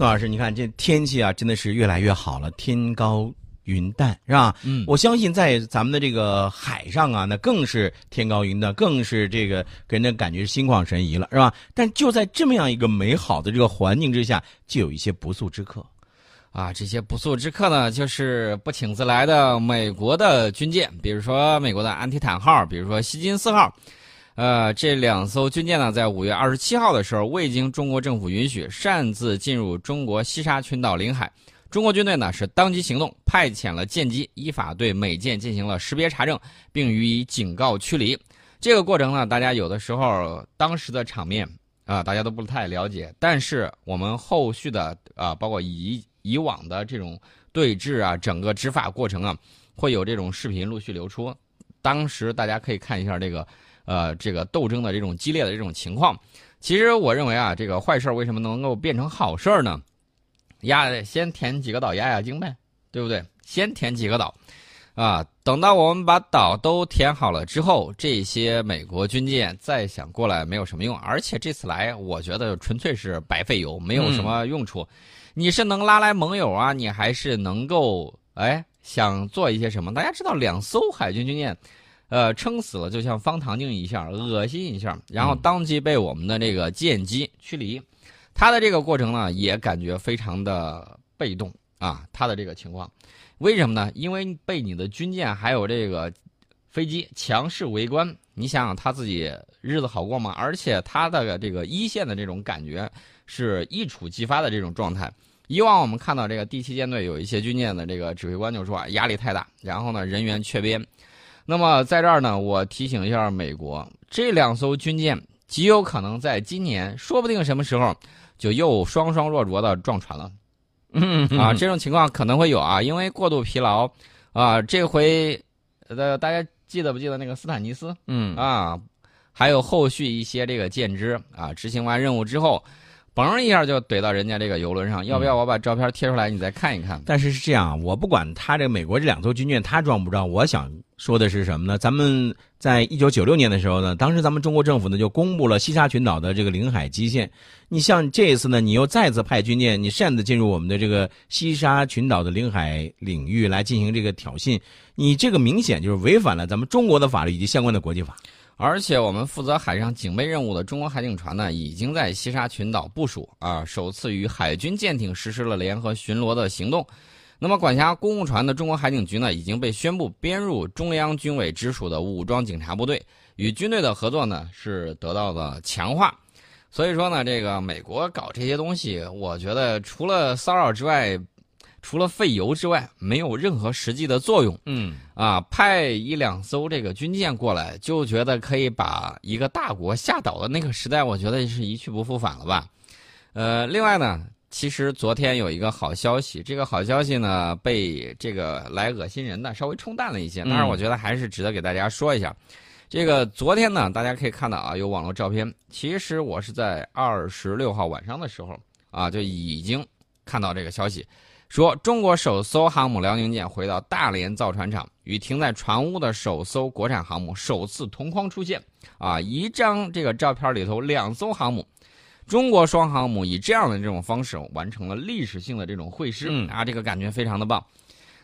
宋老师，你看这天气啊，真的是越来越好了，天高云淡，是吧？嗯我相信在咱们的这个海上啊，那更是天高云淡，更是这个给人的感觉是心旷神怡了，是吧？但就在这么样一个美好的这个环境之下，就有一些不速之客。啊，这些不速之客呢，就是不请自来的美国的军舰，比如说美国的安提坦号，比如说希金斯号。呃，这两艘军舰呢，在五月二十七号的时候，未经中国政府允许，擅自进入中国西沙群岛领海。中国军队呢是当机行动，派遣了舰机，依法对美舰进行了识别查证，并予以警告驱离。这个过程呢，大家有的时候当时的场面啊、大家都不太了解，但是我们后续的啊、包括以以往的这种对峙啊，整个执法过程啊，会有这种视频陆续流出。当时大家可以看一下这个，呃，这个斗争的这种激烈的这种情况。其实我认为啊，这个坏事儿为什么能够变成好事儿呢？压先填几个岛压压惊呗，对不对？先填几个岛，啊，等到我们把岛都填好了之后，这些美国军舰再想过来没有什么用，而且这次来，我觉得纯粹是白费油，没有什么用处。你是能拉来盟友啊，你还是能够哎想做一些什么？大家知道，两艘海军军舰，呃，撑死了就像方唐镜一下，恶心一下，然后当即被我们的这个舰机驱离。他的这个过程呢，也感觉非常的被动啊，他的这个情况，为什么呢？因为被你的军舰还有这个飞机强势围观，你想想他自己日子好过吗？而且他的这个一线的这种感觉是一触即发的这种状态。以往我们看到这个第七舰队有一些军舰的这个指挥官就说啊，压力太大，然后呢人员缺编。那么在这儿呢，我提醒一下美国，这两艘军舰极有可能在今年，说不定什么时候就又双双若着的撞船了。嗯啊，这种情况可能会有啊，因为过度疲劳啊。这回呃，大家记得不记得那个斯坦尼斯嗯啊？还有后续一些这个舰只啊，执行完任务之后，嘣一下就怼到人家这个游轮上。要不要我把照片贴出来，你再看一看？但是是这样，我不管他这个美国这两艘军舰他装不装，我想说的是什么呢？咱们在一九九六年的时候呢，当时咱们中国政府呢就公布了西沙群岛的这个领海基线。你像这一次呢，你又再次派军舰，你擅自进入我们的这个西沙群岛的领海领域来进行这个挑衅，你这个明显就是违反了咱们中国的法律以及相关的国际法。而且我们负责海上警备任务的中国海警船呢，已经在西沙群岛部署啊，首次与海军舰艇实施了联合巡逻的行动。那么，管辖公务船的中国海警局呢，已经被宣布编入中央军委直属的武装警察部队，与军队的合作呢是得到了强化。所以说呢，这个美国搞这些东西，我觉得除了骚扰之外，除了费油之外，没有任何实际的作用。嗯，啊，派一两艘这个军舰过来，就觉得可以把一个大国吓倒的那个时代，我觉得是一去不复返了吧。呃，另外呢，其实昨天有一个好消息，这个好消息呢被这个来恶心人的稍微冲淡了一些，但是我觉得还是值得给大家说一下。这个昨天呢，大家可以看到啊，有网络照片。其实我是在二十六号晚上的时候啊，就已经看到这个消息。说中国首艘航母辽宁舰回到大连造船厂，与停在船坞的首艘国产航母首次同框出现。啊，一张这个照片里头，两艘航母，中国双航母以这样的这种方式完成了历史性的这种会师。嗯啊，这个感觉非常的棒。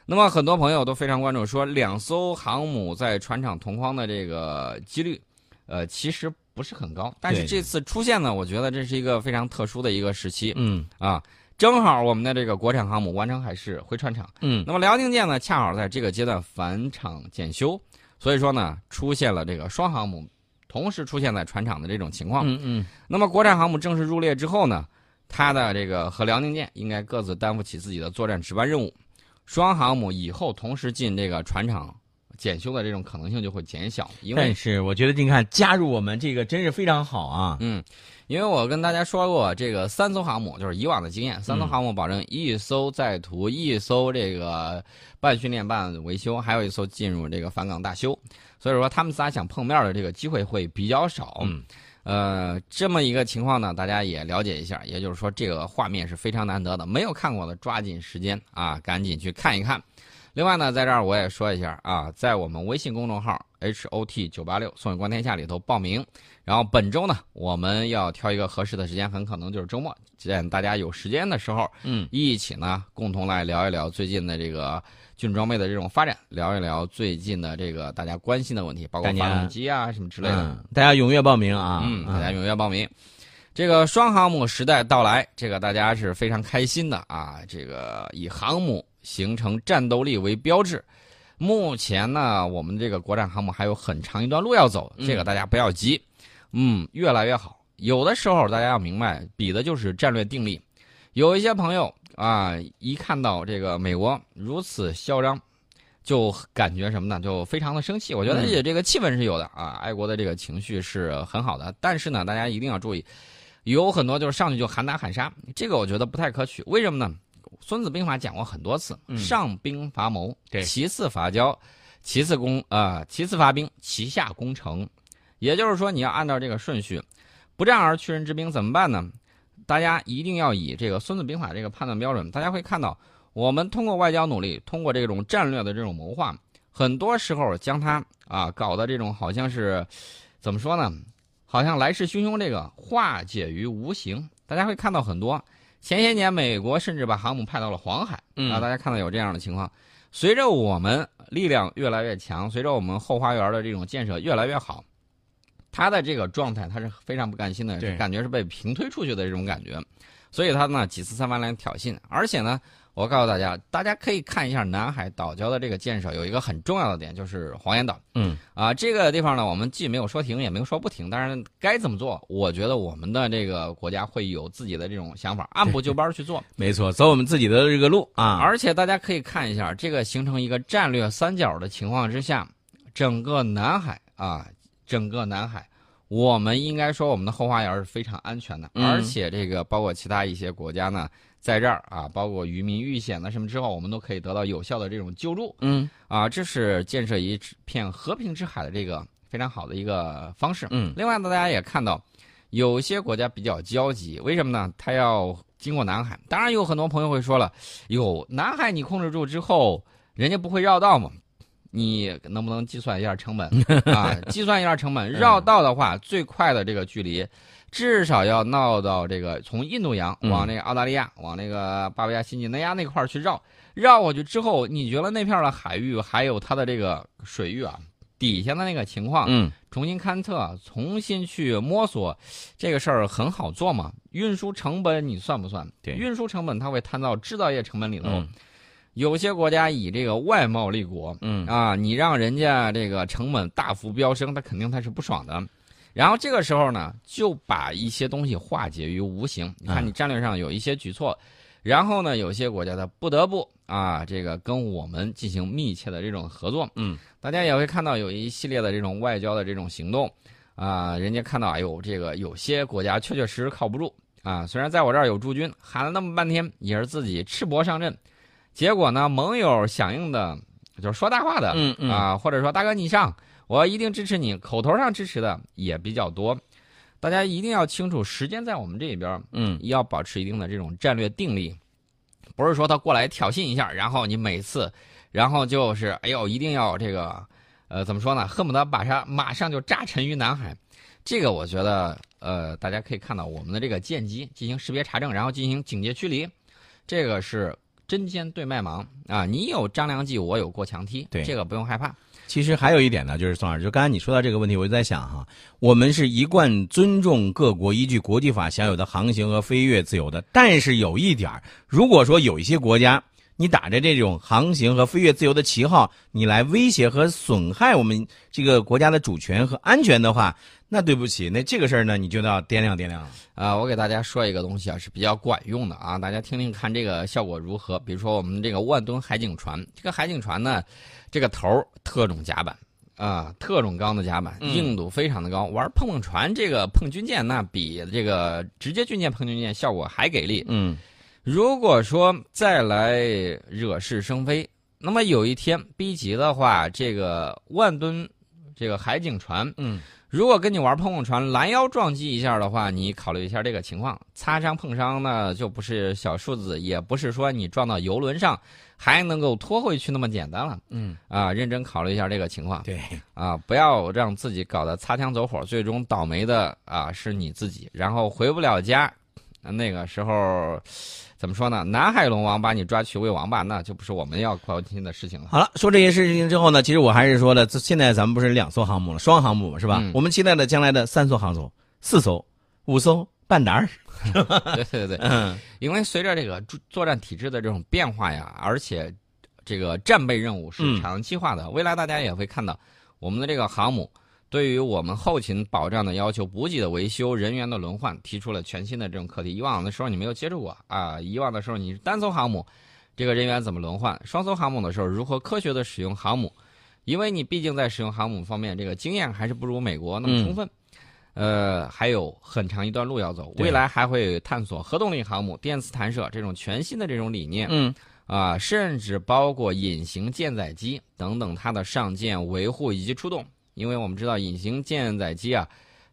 那么很多朋友都非常关注，说两艘航母在船厂同框的这个几率，呃，其实不是很高。但是这次出现呢，我觉得这是一个非常特殊的一个时期。嗯啊，正好我们的这个国产航母完成海试回船厂，嗯。那么辽宁舰呢，恰好在这个阶段返厂检修，所以说呢，出现了这个双航母同时出现在船厂的这种情况。嗯嗯。那么国产航母正式入列之后呢，它的这个和辽宁舰应该各自担负起自己的作战值班任务，双航母以后同时进这个船厂检修的这种可能性就会减小，因为但是我觉得你看加入我们这个真是非常好啊。嗯，因为我跟大家说过，这个三艘航母就是以往的经验，三艘航母保证一艘在途，一艘这个半训练半维修，还有一艘进入这个返港大修，所以说他们仨想碰面的这个机会会比较少。嗯呃，这么一个情况呢，大家也了解一下，也就是说这个画面是非常难得的，没有看过的抓紧时间啊，赶紧去看一看。另外呢，在这儿我也说一下啊，在我们微信公众号 H O T 九八六宋宇观天下里头报名。然后本周呢，我们要挑一个合适的时间，很可能就是周末，见大家有时间的时候，嗯，一起呢共同来聊一聊最近的这个军装备的这种发展，聊一聊最近的这个大家关心的问题，包括发动机啊什么之类的。嗯，大家踊跃报名啊！嗯，大家踊跃报名。这个双航母时代到来，这个大家是非常开心的啊！这个以航母形成战斗力为标志。目前呢，我们这个国产航母还有很长一段路要走，这个大家不要急，嗯，越来越好。有的时候大家要明白，比的就是战略定力。有一些朋友啊，一看到这个美国如此嚣张，就感觉什么呢？就非常的生气。我觉得也这个气氛是有的啊，爱国的这个情绪是很好的。但是呢，大家一定要注意。有很多就是上去就喊打喊杀，这个我觉得不太可取。为什么呢？《孙子兵法》讲过很多次，上兵伐谋，其次伐交，其次攻啊，其次伐兵，其下攻城。也就是说，你要按照这个顺序，不战而屈人之兵怎么办呢？大家一定要以这个《孙子兵法》这个判断标准。大家会看到，我们通过外交努力，通过这种战略的这种谋划，很多时候将它啊搞的这种好像是怎么说呢？好像来势汹汹，这个化解于无形。大家会看到很多，前些年美国甚至把航母派到了黄海啊，大家看到有这样的情况。随着我们力量越来越强，随着我们后花园的这种建设越来越好，他的这个状态他是非常不甘心的，感觉是被平推出去的这种感觉，所以他呢几次三番来挑衅，而且呢。我告诉大家，大家可以看一下南海岛礁的这个建设，有一个很重要的点，就是黄岩岛。嗯，啊，这个地方呢，我们既没有说停，也没有说不停，但是该怎么做，我觉得我们的这个国家会有自己的这种想法，按部就班去做。没错，走我们自己的这个路啊。而且大家可以看一下，这个形成一个战略三角的情况之下，整个南海啊，整个南海，我们应该说我们的后花园是非常安全的，而且这个包括其他一些国家呢。在这儿啊，包括渔民遇险了什么之后，我们都可以得到有效的这种救助。嗯，啊，这是建设一片和平之海的这个非常好的一个方式。嗯，另外呢，大家也看到，有些国家比较焦急，为什么呢？他要经过南海。当然，有很多朋友会说了，哟，南海你控制住之后，人家不会绕道吗？你能不能计算一下成本 啊？计算一下成本，绕道的话，最快的这个距离。至少要闹到这个从印度洋往那个澳大利亚、往那个巴布亚新几内亚那块儿去绕，绕过去之后，你觉得那片的海域还有它的这个水域啊，底下的那个情况，嗯，重新勘测、重新去摸索，这个事儿很好做嘛？运输成本你算不算？对，运输成本它会摊到制造业成本里头。有些国家以这个外贸立国，嗯啊，你让人家这个成本大幅飙升，他肯定他是不爽的。然后这个时候呢，就把一些东西化解于无形。你看，你战略上有一些举措，然后呢，有些国家它不得不啊，这个跟我们进行密切的这种合作。嗯，大家也会看到有一系列的这种外交的这种行动，啊，人家看到哎呦，这个有些国家确确实实靠不住啊。虽然在我这儿有驻军，喊了那么半天，也是自己赤膊上阵，结果呢，盟友响应的，就是说大话的，嗯嗯啊，或者说大哥你上。我一定支持你，口头上支持的也比较多，大家一定要清楚，时间在我们这边，嗯，要保持一定的这种战略定力，不是说他过来挑衅一下，然后你每次，然后就是哎呦，一定要这个，呃，怎么说呢？恨不得把他马上就炸沉于南海，这个我觉得，呃，大家可以看到我们的这个舰机进行识别查证，然后进行警戒驱离，这个是针尖对麦芒啊！你有张良计，我有过墙梯，对，这个不用害怕。其实还有一点呢，就是宋老师，就刚才你说到这个问题，我就在想哈，我们是一贯尊重各国依据国际法享有的航行和飞越自由的。但是有一点，如果说有一些国家，你打着这种航行和飞跃自由的旗号，你来威胁和损害我们这个国家的主权和安全的话，那对不起，那这个事儿呢，你就要掂量掂量了。啊，我给大家说一个东西啊，是比较管用的啊，大家听听看这个效果如何。比如说我们这个万吨海警船，这个海警船呢。这个头特种甲板啊，特种钢的甲板，硬度非常的高。玩碰碰船，这个碰军舰，那比这个直接军舰碰军舰效果还给力。嗯，如果说再来惹是生非，那么有一天逼急的话，这个万吨这个海警船，嗯，如果跟你玩碰碰船拦腰撞击一下的话，你考虑一下这个情况。擦伤碰伤呢，就不是小数字，也不是说你撞到游轮上还能够拖回去那么简单了。嗯啊，认真考虑一下这个情况。对，啊，不要让自己搞得擦枪走火，最终倒霉的啊是你自己，然后回不了家。那个时候，怎么说呢？南海龙王把你抓去喂王八，那就不是我们要关心的事情了。好了，说这些事情之后呢，其实我还是说的，现在咱们不是两艘航母了，双航母嘛，是吧？嗯我们期待的将来的三艘航母、四艘、五艘半打儿。对对对，嗯因为随着这个作作战体制的这种变化呀，而且这个战备任务是嗯长期化的，未来大家也会看到我们的这个航母。对于我们后勤保障的要求、补给的维修、人员的轮换，提出了全新的这种课题。以往的时候你没有接触过啊，以往的时候你是单艘航母，这个人员怎么轮换？双艘航母的时候如何科学的使用航母？因为你毕竟在使用航母方面，这个经验还是不如美国那么充分。呃，还有很长一段路要走，未来还会探索核动力航母、电磁弹射这种全新的这种理念嗯啊、甚至包括隐形舰载机等等它的上舰、维护以及出动。因为我们知道隐形舰载机啊，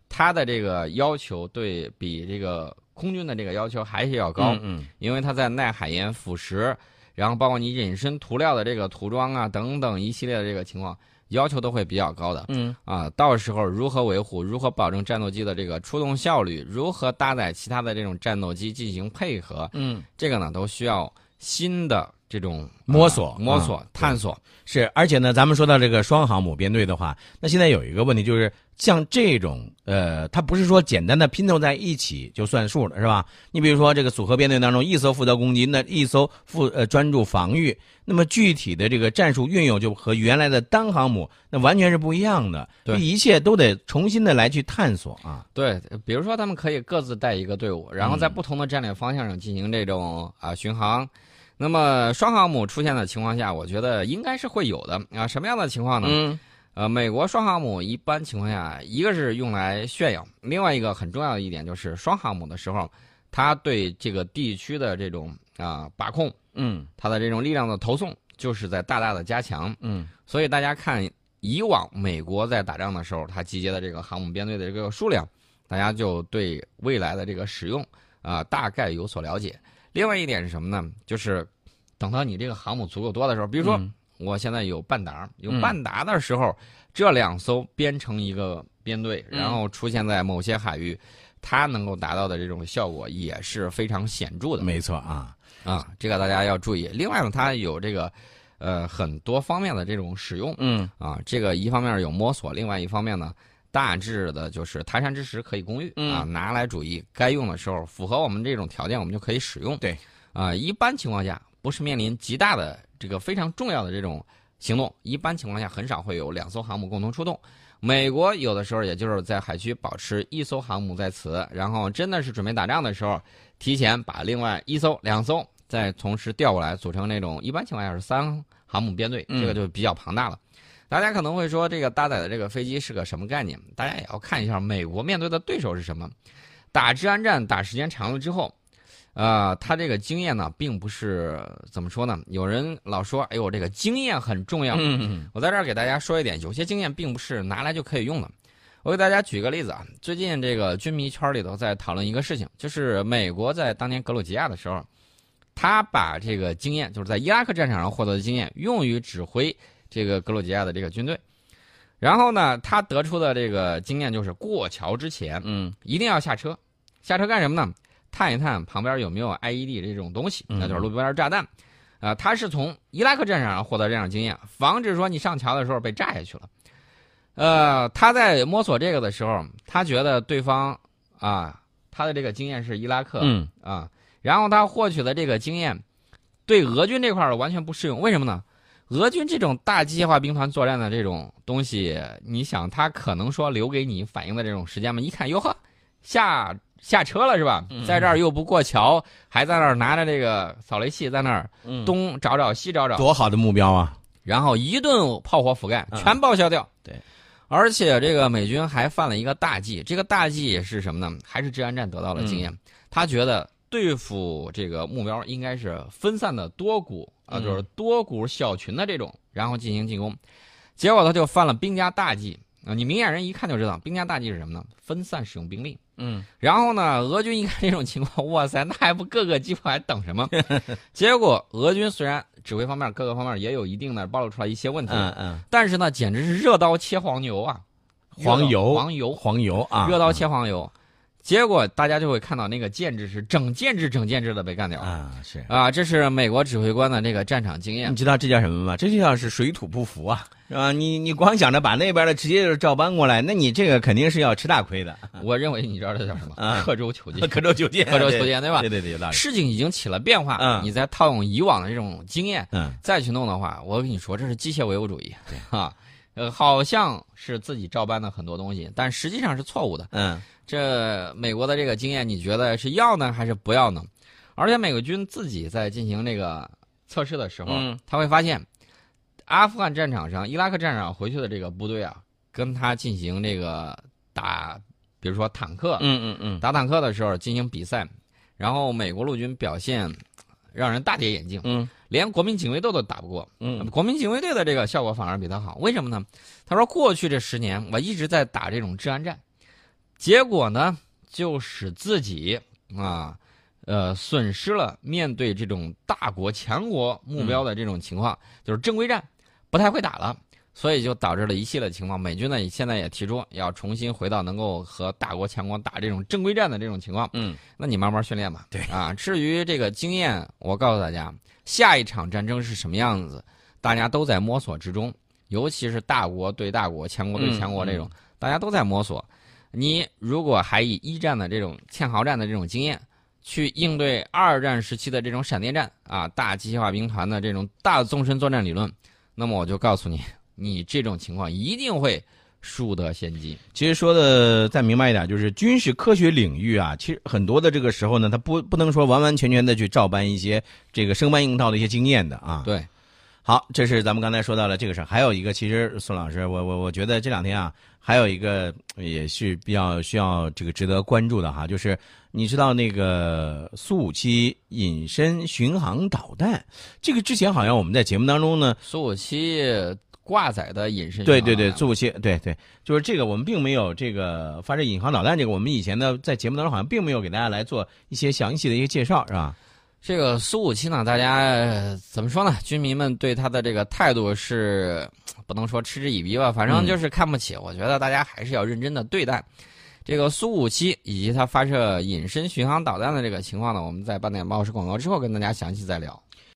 它的这个要求对比这个空军的这个要求还是要高，嗯因为它在耐海盐腐蚀，然后包括你隐身涂料的这个涂装啊等等一系列的这个情况，要求都会比较高的。嗯啊，到时候如何维护，如何保证战斗机的这个出动效率，如何搭载其他的这种战斗机进行配合，嗯，这个呢都需要新的这种摸索啊摸索、啊探索。是，而且呢，咱们说到这个双航母编队的话，那现在有一个问题就是，像这种呃，它不是说简单的拼凑在一起就算数了，是吧？你比如说这个组合编队当中，一艘负责攻击，那一艘负呃专注防御，那么具体的这个战术运用就和原来的单航母那完全是不一样的，对一切都得重新的来去探索啊。对，比如说他们可以各自带一个队伍，然后在嗯不同的战略方向上进行这种啊巡航。那么双航母出现的情况下，我觉得应该是会有的啊。什么样的情况呢？嗯呃，美国双航母一般情况下，一个是用来炫耀，另外一个很重要的一点就是双航母的时候，它对这个地区的这种啊、把控，嗯它的这种力量的投送，就是在大大的加强。嗯所以大家看，以往美国在打仗的时候，它集结的这个航母编队的这个数量，大家就对未来的这个使用啊、大概有所了解。另外一点是什么呢？就是等到你这个航母足够多的时候，比如说。嗯我现在有半达，有嗯半达的时候，这两艘编成一个编队，嗯然后出现在某些海域，它能够达到的这种效果也是非常显著的没错啊。啊，这个大家要注意。另外呢，它有这个呃很多方面的这种使用嗯啊，这个一方面有摸索，另外一方面呢，大致的就是泰山之石可以攻玉、嗯啊，拿来主义，该用的时候符合我们这种条件，我们就可以使用。对，啊，一般情况下不是面临极大的这个非常重要的这种行动，一般情况下很少会有两艘航母共同出动。美国有的时候也就是在海区保持一艘航母在此，然后真的是准备打仗的时候，提前把另外一艘、两艘再同时调过来，组成那种一般情况下是三航母编队，嗯这个就比较庞大了。大家可能会说，这个搭载的这个飞机是个什么概念？大家也要看一下美国面对的对手是什么。打治安战打时间长了之后，呃，他这个经验呢，并不是怎么说呢？有人老说，哎呦，这个经验很重要。嗯我在这儿给大家说一点，有些经验并不是拿来就可以用的。我给大家举个例子啊，最近这个军迷圈里头在讨论一个事情，就是美国在当年格鲁吉亚的时候，他把这个经验，就是在伊拉克战场上获得的经验，用于指挥这个格鲁吉亚的这个军队。然后呢，他得出的这个经验就是，过桥之前嗯一定要下车，下车干什么呢？探一探旁边有没有 IED 这种东西，嗯那就是路边炸弹。啊、他是从伊拉克战场上获得这样的经验，防止说你上桥的时候被炸下去了。呃，他在摸索这个的时候，他觉得对方啊，他的这个经验是伊拉克，嗯啊，然后他获取的这个经验，对俄军这块儿完全不适用。为什么呢？俄军这种大机械化兵团作战的这种东西，你想他可能说留给你反应的这种时间吗？一看，哟呵，下下车了是吧？嗯在这儿又不过桥，还在那儿拿着这个扫雷器在那儿嗯，东找找西找找，多好的目标啊！然后一顿炮火覆盖，嗯全报销掉。对，而且这个美军还犯了一个大忌，这个大忌是什么呢？还是治安战得到了经验。他觉得对付这个目标应该是分散的多股啊、嗯就是多股小群的这种，然后进行进攻。结果他就犯了兵家大忌，啊，你明眼人一看就知道，兵家大忌是什么呢？分散使用兵力。嗯，然后呢，俄军一看这种情况，哇塞，那还不各个击破，还等什么？结果俄军虽然指挥方面各个方面也有一定的暴露出来一些问题，嗯嗯，但是呢，简直是热刀切黄牛啊！黄油，黄油，黄油啊！热刀切黄油，结果大家就会看到那个建制是整建制、整建制的被干掉啊！是啊，这是美国指挥官的这个战场经验。你知道这叫什么吗？这就叫是水土不服啊，是吧？你你光想着把那边的直接就是照搬过来，那你这个肯定是要吃大亏的。我认为你知道这叫什么？刻舟求剑，刻舟求剑，刻舟求剑，对吧？对对对，有道理。事情已经起了变化，嗯，你再套用以往的这种经验，嗯，再去弄的话，我跟你说，这是机械唯物主义，对哈。呃，好像是自己照搬的很多东西，但实际上是错误的。嗯，这美国的这个经验，你觉得是要呢还是不要呢？而且美国军自己在进行这个测试的时候，他会发现，阿富汗战场上、伊拉克战场回去的这个部队啊，跟他进行这个打，比如说坦克，嗯嗯嗯，打坦克的时候进行比赛，然后美国陆军表现让人大跌眼镜。嗯。连国民警卫队都打不过，嗯，国民警卫队的这个效果反而比他好，为什么呢？他说过去这十年我一直在打这种治安战，结果呢就使自己啊，呃，损失了面对这种大国强国目标的这种情况，就是正规战不太会打了。所以就导致了一系列情况。美军呢，现在也提出要重新回到能够和大国强国打这种正规战的这种情况。嗯，那你慢慢训练吧。对啊，至于这个经验，我告诉大家，下一场战争是什么样子，大家都在摸索之中。尤其是大国对大国、强国对强国这种，大家都在摸索。你如果还以一战的这种堑壕战的这种经验去应对二战时期的这种闪电战啊、大机械化兵团的这种大纵深作战理论，那么我就告诉你。你这种情况一定会输得先机。其实说的再明白一点，就是军事科学领域啊，其实很多的这个时候呢，它不不能说完完全全的去照搬一些这个生搬硬套的一些经验的啊。对，好，这是咱们刚才说到了这个事儿，还有一个，其实宋老师，我我我觉得这两天啊，还有一个也是比较需要这个值得关注的哈，就是你知道那个苏五七隐身巡航导弹，这个之前好像我们在节目当中呢，苏五七。挂载的隐身对对对，苏五七对对，就是这个我们并没有这个发射隐航导弹这个，我们以前呢在节目当中好像并没有给大家来做一些详细的一个介绍，是吧？这个苏五七呢，大家怎么说呢？军迷们对他的这个态度是不能说嗤之以鼻吧，反正就是看不起。我觉得大家还是要认真的对待这个苏五七以及它发射隐身巡航导弹的这个情况呢。我们在半点报时广告之后跟大家详细再聊。